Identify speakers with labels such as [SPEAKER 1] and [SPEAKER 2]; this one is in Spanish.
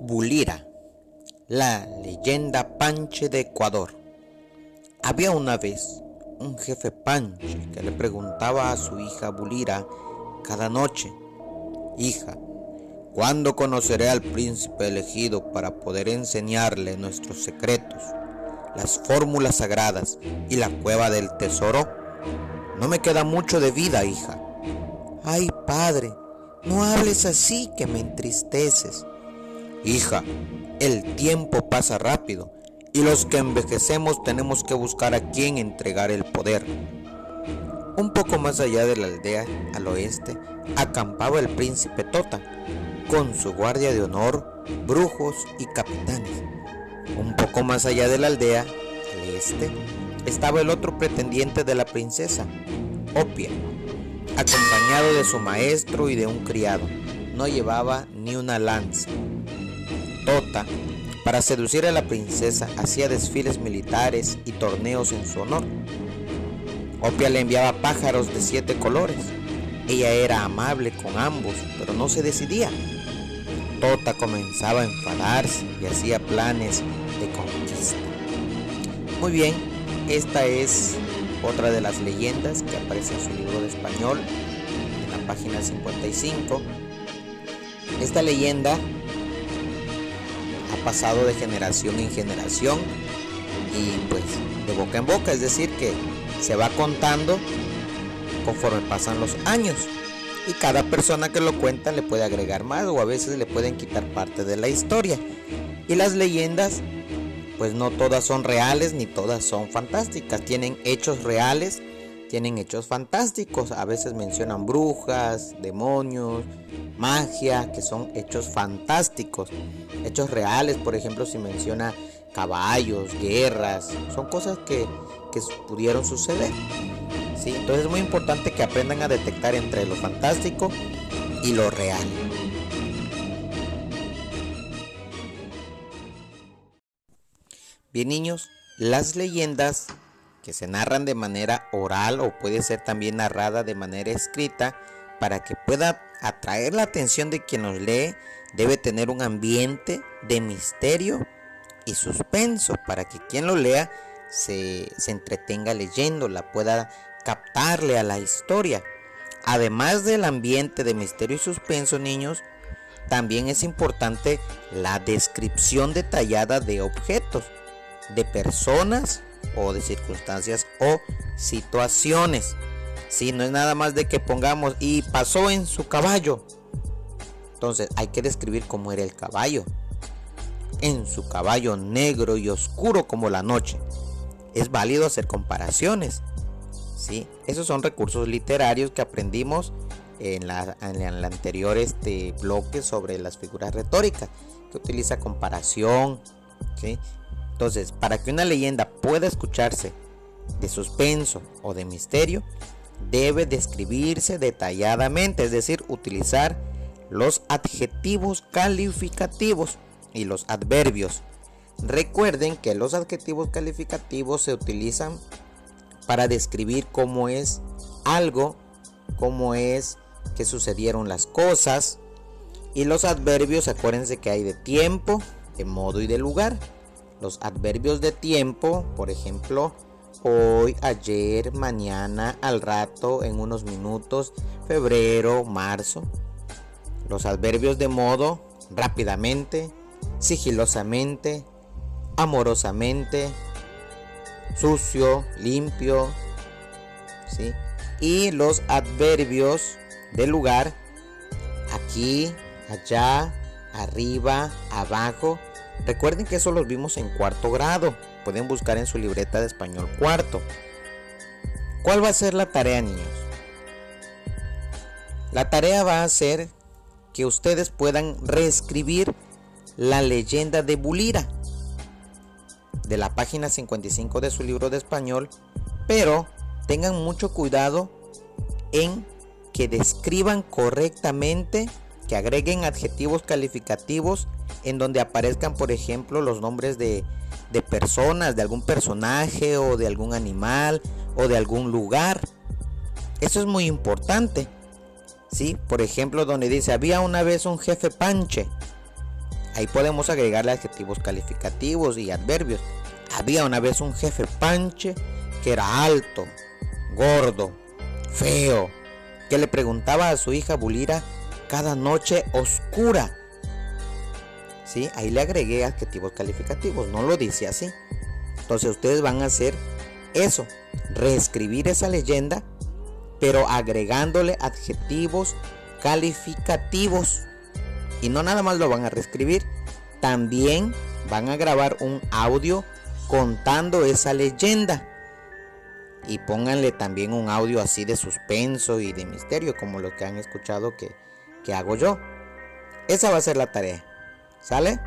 [SPEAKER 1] Bulira, la leyenda Panche de Ecuador. Había una vez un jefe Panche que le preguntaba a su hija Bulira cada noche, hija, ¿cuándo conoceré al príncipe elegido para poder enseñarle nuestros secretos, las fórmulas sagradas y la cueva del tesoro? No me queda mucho de vida, hija.
[SPEAKER 2] Ay, padre, no hables así que me entristeces.
[SPEAKER 1] Hija, el tiempo pasa rápido y los que envejecemos tenemos que buscar a quien entregar el poder. Un poco más allá de la aldea, al oeste, acampaba el príncipe Tota, con su guardia de honor, brujos y capitanes. Un poco más allá de la aldea, al este, estaba el otro pretendiente de la princesa, Opia, acompañado de su maestro y de un criado. No llevaba ni una lanza. Tota, para seducir a la princesa, hacía desfiles militares y torneos en su honor. Opia le enviaba pájaros de siete colores. Ella era amable con ambos, pero no se decidía. Tota comenzaba a enfadarse y hacía planes de conquista. Muy bien, esta es otra de las leyendas que aparece en su libro de español, en la página 55. Esta leyenda ha pasado de generación en generación y pues de boca en boca, es decir, que se va contando conforme pasan los años. Y cada persona que lo cuenta le puede agregar más o a veces le pueden quitar parte de la historia. Y las leyendas, pues no todas son reales ni todas son fantásticas. Tienen hechos reales, tienen hechos fantásticos. A veces mencionan brujas, demonios, magia, que son hechos fantásticos. Hechos reales, por ejemplo, si menciona caballos, guerras, son cosas que, pudieron suceder. ¿sí? Entonces es muy importante que aprendan a detectar entre lo fantástico y lo real. Bien niños, las leyendas que se narran de manera oral o puede ser también narrada de manera escrita para que pueda atraer la atención de quien nos lee, debe tener un ambiente de misterio y suspenso para que quien lo lea se, se entretenga leyéndola, pueda captarle a la historia. Además del ambiente de misterio y suspenso, niños, también es importante la descripción detallada de objetos, de personas o de circunstancias o situaciones. Si no es nada más de que pongamos y pasó en su caballo. Entonces hay que describir cómo era el caballo, en su caballo negro y oscuro como la noche. Es válido hacer comparaciones. ¿sí? Esos son recursos literarios que aprendimos en, la, en anterior este bloque sobre las figuras retóricas, que utiliza comparación. Entonces, para que una leyenda pueda escucharse de suspenso o de misterio, debe describirse detalladamente, es decir, utilizar los adjetivos calificativos y los adverbios. Recuerden que los adjetivos calificativos se utilizan para describir cómo es algo, cómo es que sucedieron las cosas. Y los adverbios, acuérdense que hay de tiempo, de modo y de lugar. Los adverbios de tiempo, por ejemplo, hoy, ayer, mañana, al rato, en unos minutos, febrero, marzo. Los adverbios de modo, rápidamente, sigilosamente, amorosamente, sucio, limpio, ¿sí? Y los adverbios de lugar, aquí, allá, arriba, abajo. Recuerden que eso los vimos en cuarto grado. Pueden buscar en su libreta de español cuarto. ¿Cuál va a ser la tarea, niños? La tarea va a ser que ustedes puedan reescribir la leyenda de Bulira de la página 55 de su libro de español, pero tengan mucho cuidado en que describan correctamente, que agreguen adjetivos calificativos en donde aparezcan, por ejemplo, los nombres de, de personas, de algún personaje o de algún animal o de algún lugar. Eso es muy importante. ¿Sí? Por ejemplo, donde dice, había una vez un jefe panche. Ahí podemos agregarle adjetivos calificativos y adverbios. Había una vez un jefe panche que era alto, gordo, feo, que le preguntaba a su hija Bulira cada noche oscura. ¿Sí? Ahí le agregué adjetivos calificativos, no lo dice así. Entonces ustedes van a hacer eso, reescribir esa leyenda, pero agregándole adjetivos calificativos. Y no nada más lo van a reescribir, también van a grabar un audio contando esa leyenda. Y pónganle también un audio así de suspenso y de misterio, como lo que han escuchado que, que hago yo. Esa va a ser la tarea. ¿Sale?